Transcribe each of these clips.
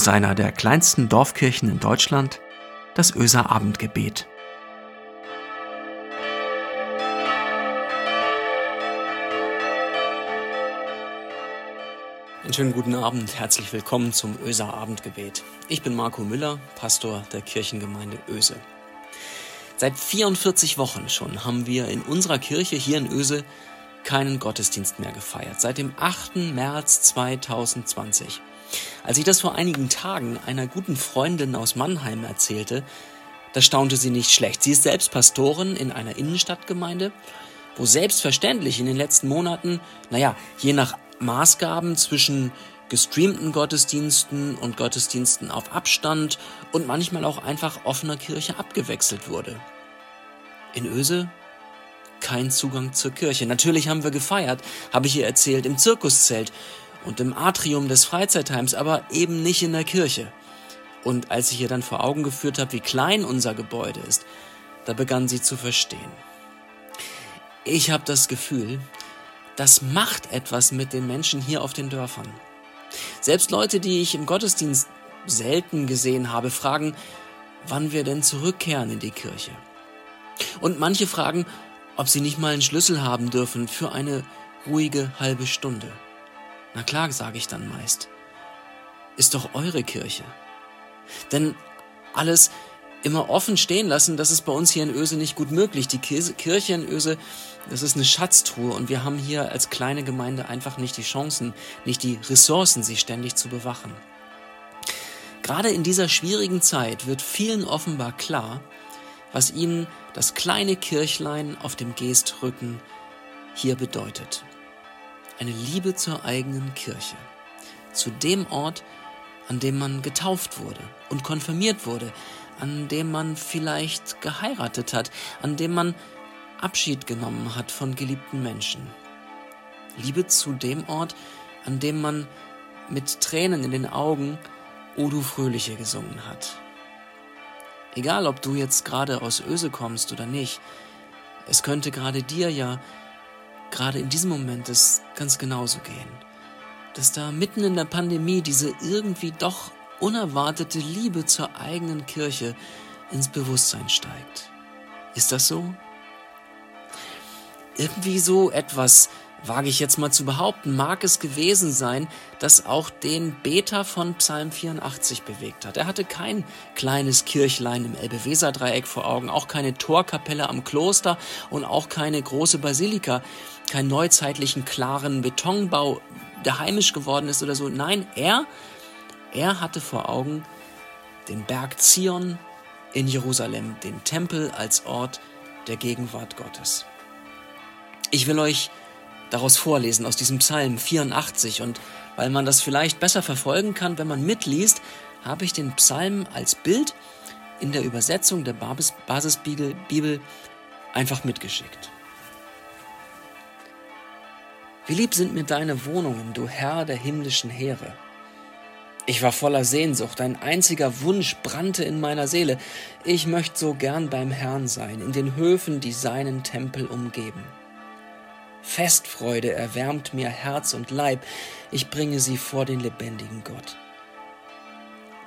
aus einer der kleinsten Dorfkirchen in Deutschland, das Öser Abendgebet. Einen schönen guten Abend, herzlich willkommen zum Öser Abendgebet. Ich bin Marco Müller, Pastor der Kirchengemeinde Öse. Seit 44 Wochen schon haben wir in unserer Kirche hier in Öse keinen Gottesdienst mehr gefeiert. Seit dem 8. März 2020. Als ich das vor einigen Tagen einer guten Freundin aus Mannheim erzählte, da staunte sie nicht schlecht. Sie ist selbst Pastorin in einer Innenstadtgemeinde, wo selbstverständlich in den letzten Monaten, naja, je nach Maßgaben zwischen gestreamten Gottesdiensten und Gottesdiensten auf Abstand und manchmal auch einfach offener Kirche abgewechselt wurde. In Öse kein Zugang zur Kirche. Natürlich haben wir gefeiert, habe ich ihr erzählt, im Zirkuszelt und im Atrium des Freizeitheims, aber eben nicht in der Kirche. Und als ich ihr dann vor Augen geführt habe, wie klein unser Gebäude ist, da begann sie zu verstehen. Ich habe das Gefühl, das macht etwas mit den Menschen hier auf den Dörfern. Selbst Leute, die ich im Gottesdienst selten gesehen habe, fragen, wann wir denn zurückkehren in die Kirche. Und manche fragen, ob sie nicht mal einen Schlüssel haben dürfen für eine ruhige halbe Stunde. Na klar, sage ich dann meist. Ist doch eure Kirche. Denn alles immer offen stehen lassen, das ist bei uns hier in Öse nicht gut möglich. Die Kirche in Öse, das ist eine Schatztruhe und wir haben hier als kleine Gemeinde einfach nicht die Chancen, nicht die Ressourcen, sie ständig zu bewachen. Gerade in dieser schwierigen Zeit wird vielen offenbar klar, was ihnen das kleine Kirchlein auf dem Geestrücken hier bedeutet. Eine Liebe zur eigenen Kirche, zu dem Ort, an dem man getauft wurde und konfirmiert wurde, an dem man vielleicht geheiratet hat, an dem man Abschied genommen hat von geliebten Menschen. Liebe zu dem Ort, an dem man mit Tränen in den Augen O du Fröhliche gesungen hat. Egal, ob du jetzt gerade aus Öse kommst oder nicht, es könnte gerade dir ja gerade in diesem Moment es ganz genauso gehen. Dass da mitten in der Pandemie diese irgendwie doch unerwartete Liebe zur eigenen Kirche ins Bewusstsein steigt. Ist das so? Irgendwie so etwas, wage ich jetzt mal zu behaupten, mag es gewesen sein, das auch den Beter von Psalm 84 bewegt hat. Er hatte kein kleines Kirchlein im Elbe-Weser-Dreieck vor Augen, auch keine Torkapelle am Kloster und auch keine große Basilika, keinen neuzeitlichen klaren Betonbau, der heimisch geworden ist oder so. Nein, er er hatte vor Augen den Berg Zion in Jerusalem, den Tempel als Ort der Gegenwart Gottes. Ich will euch daraus vorlesen aus diesem Psalm 84 und weil man das vielleicht besser verfolgen kann, wenn man mitliest, habe ich den Psalm als Bild in der Übersetzung der Basisbibel einfach mitgeschickt. Wie lieb sind mir deine Wohnungen, du Herr der himmlischen Heere. Ich war voller Sehnsucht, ein einziger Wunsch brannte in meiner Seele. Ich möchte so gern beim Herrn sein, in den Höfen, die seinen Tempel umgeben. Festfreude erwärmt mir Herz und Leib, ich bringe sie vor den lebendigen Gott.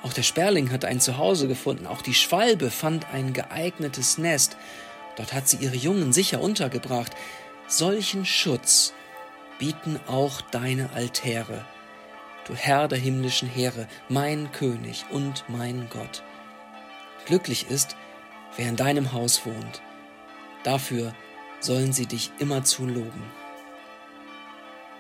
Auch der Sperling hat ein Zuhause gefunden, auch die Schwalbe fand ein geeignetes Nest, dort hat sie ihre Jungen sicher untergebracht. Solchen Schutz bieten auch deine Altäre, du Herr der himmlischen Heere, mein König und mein Gott. Glücklich ist, wer in deinem Haus wohnt. Dafür sollen sie dich immerzu loben.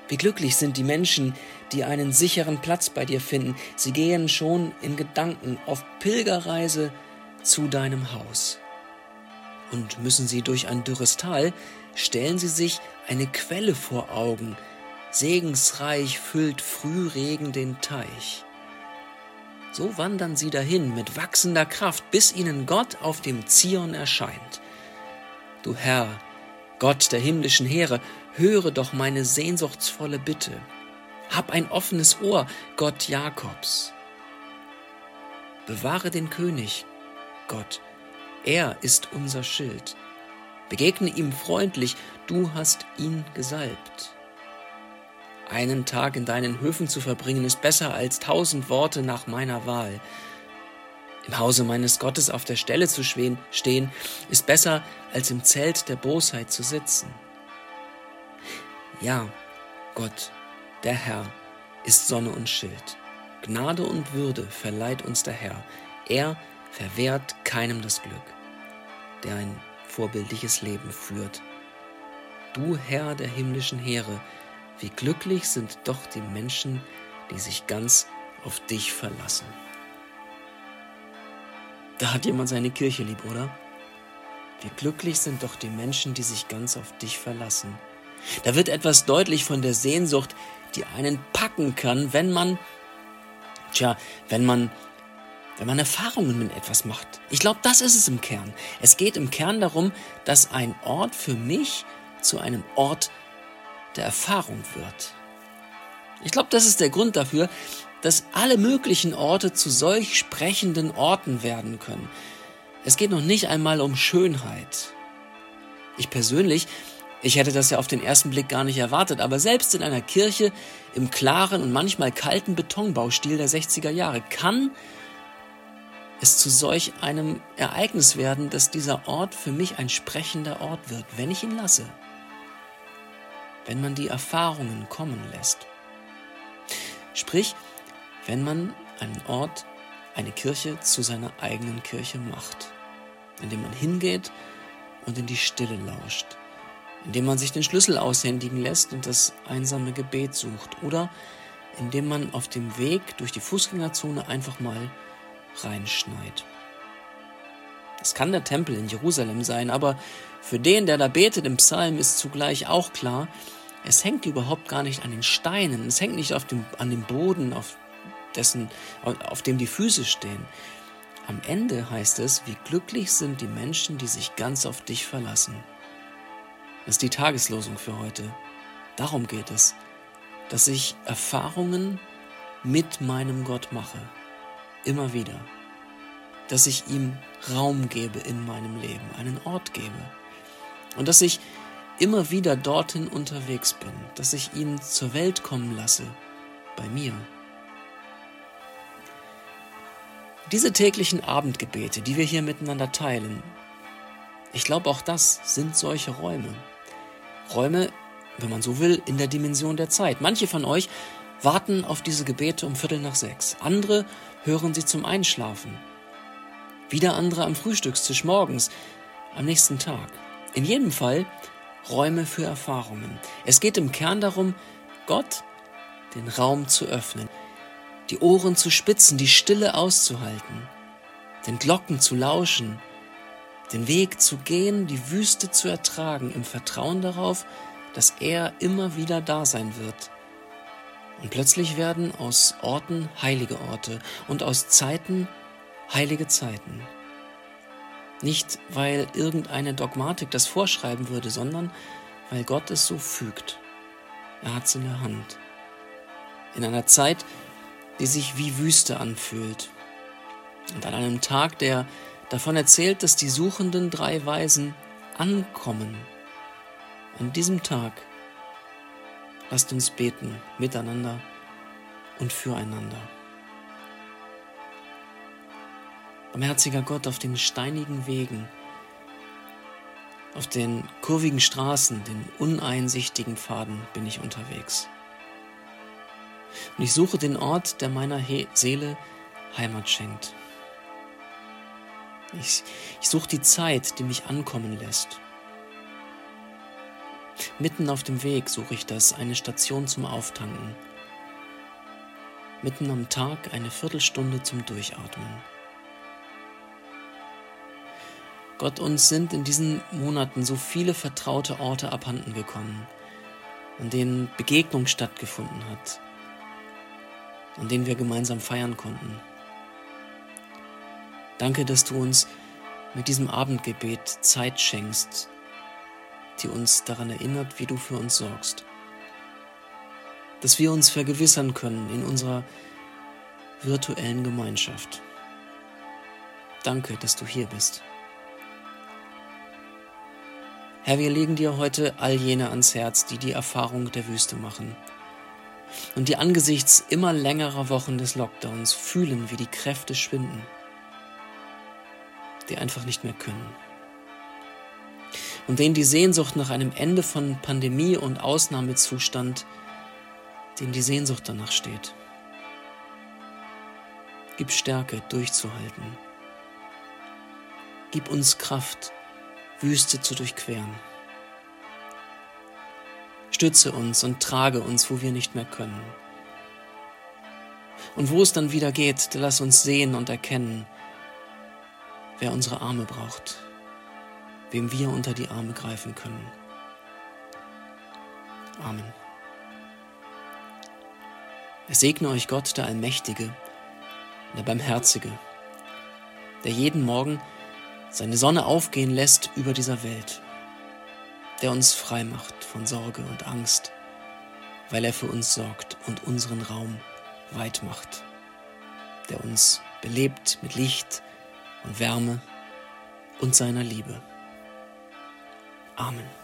Wie glücklich sind die Menschen, die einen sicheren Platz bei dir finden. Sie gehen schon in Gedanken auf Pilgerreise zu deinem Haus. Und müssen sie durch ein dürres Tal, stellen sie sich eine Quelle vor Augen, segensreich füllt Frühregen den Teich. So wandern sie dahin mit wachsender Kraft, bis ihnen Gott auf dem Zion erscheint. Du Herr, Gott der himmlischen Heere, höre doch meine sehnsuchtsvolle Bitte. Hab ein offenes Ohr, Gott Jakobs. Bewahre den König, Gott, er ist unser Schild. Begegne ihm freundlich, du hast ihn gesalbt. Einen Tag in deinen Höfen zu verbringen, ist besser als tausend Worte nach meiner Wahl. Im Hause meines Gottes auf der Stelle zu stehen, ist besser als im Zelt der Bosheit zu sitzen. Ja, Gott, der Herr, ist Sonne und Schild. Gnade und Würde verleiht uns der Herr. Er verwehrt keinem das Glück, der ein vorbildliches Leben führt. Du Herr der himmlischen Heere, wie glücklich sind doch die Menschen, die sich ganz auf dich verlassen. Da hat jemand seine Kirche lieb, oder? Wie glücklich sind doch die Menschen, die sich ganz auf dich verlassen. Da wird etwas deutlich von der Sehnsucht, die einen packen kann, wenn man, tja, wenn man, wenn man Erfahrungen mit etwas macht. Ich glaube, das ist es im Kern. Es geht im Kern darum, dass ein Ort für mich zu einem Ort der Erfahrung wird. Ich glaube, das ist der Grund dafür, dass alle möglichen Orte zu solch sprechenden Orten werden können. Es geht noch nicht einmal um Schönheit. Ich persönlich, ich hätte das ja auf den ersten Blick gar nicht erwartet, aber selbst in einer Kirche im klaren und manchmal kalten Betonbaustil der 60er Jahre kann es zu solch einem Ereignis werden, dass dieser Ort für mich ein sprechender Ort wird, wenn ich ihn lasse wenn man die Erfahrungen kommen lässt. Sprich, wenn man einen Ort, eine Kirche zu seiner eigenen Kirche macht, indem man hingeht und in die Stille lauscht, indem man sich den Schlüssel aushändigen lässt und das einsame Gebet sucht oder indem man auf dem Weg durch die Fußgängerzone einfach mal reinschneit. Es kann der Tempel in Jerusalem sein, aber für den, der da betet im Psalm, ist zugleich auch klar, es hängt überhaupt gar nicht an den Steinen, es hängt nicht auf dem, an dem Boden, auf, dessen, auf dem die Füße stehen. Am Ende heißt es, wie glücklich sind die Menschen, die sich ganz auf dich verlassen. Das ist die Tageslosung für heute. Darum geht es, dass ich Erfahrungen mit meinem Gott mache. Immer wieder dass ich ihm Raum gebe in meinem Leben, einen Ort gebe. Und dass ich immer wieder dorthin unterwegs bin, dass ich ihn zur Welt kommen lasse, bei mir. Diese täglichen Abendgebete, die wir hier miteinander teilen, ich glaube auch das sind solche Räume. Räume, wenn man so will, in der Dimension der Zeit. Manche von euch warten auf diese Gebete um Viertel nach sechs, andere hören sie zum Einschlafen wieder andere am Frühstückstisch morgens, am nächsten Tag. In jedem Fall Räume für Erfahrungen. Es geht im Kern darum, Gott den Raum zu öffnen, die Ohren zu spitzen, die Stille auszuhalten, den Glocken zu lauschen, den Weg zu gehen, die Wüste zu ertragen, im Vertrauen darauf, dass er immer wieder da sein wird. Und plötzlich werden aus Orten heilige Orte und aus Zeiten heilige Zeiten. Nicht, weil irgendeine Dogmatik das vorschreiben würde, sondern weil Gott es so fügt. Er hat es in der Hand. In einer Zeit, die sich wie Wüste anfühlt. Und an einem Tag, der davon erzählt, dass die suchenden drei Weisen ankommen. An diesem Tag lasst uns beten miteinander und füreinander. Barmherziger Gott, auf den steinigen Wegen, auf den kurvigen Straßen, den uneinsichtigen Pfaden bin ich unterwegs. Und ich suche den Ort, der meiner He Seele Heimat schenkt. Ich, ich suche die Zeit, die mich ankommen lässt. Mitten auf dem Weg suche ich das, eine Station zum Auftanken. Mitten am Tag eine Viertelstunde zum Durchatmen. Gott, uns sind in diesen Monaten so viele vertraute Orte abhanden gekommen, an denen Begegnung stattgefunden hat, an denen wir gemeinsam feiern konnten. Danke, dass du uns mit diesem Abendgebet Zeit schenkst, die uns daran erinnert, wie du für uns sorgst. Dass wir uns vergewissern können in unserer virtuellen Gemeinschaft. Danke, dass du hier bist. Herr, wir legen dir heute all jene ans Herz, die die Erfahrung der Wüste machen. Und die angesichts immer längerer Wochen des Lockdowns fühlen, wie die Kräfte schwinden, die einfach nicht mehr können. Und denen die Sehnsucht nach einem Ende von Pandemie und Ausnahmezustand, denen die Sehnsucht danach steht. Gib Stärke, durchzuhalten. Gib uns Kraft, Wüste zu durchqueren. Stütze uns und trage uns, wo wir nicht mehr können. Und wo es dann wieder geht, lass uns sehen und erkennen, wer unsere Arme braucht, wem wir unter die Arme greifen können. Amen. Es segne euch Gott, der Allmächtige, der Barmherzige, der jeden Morgen seine Sonne aufgehen lässt über dieser Welt, der uns frei macht von Sorge und Angst, weil er für uns sorgt und unseren Raum weit macht, der uns belebt mit Licht und Wärme und seiner Liebe. Amen.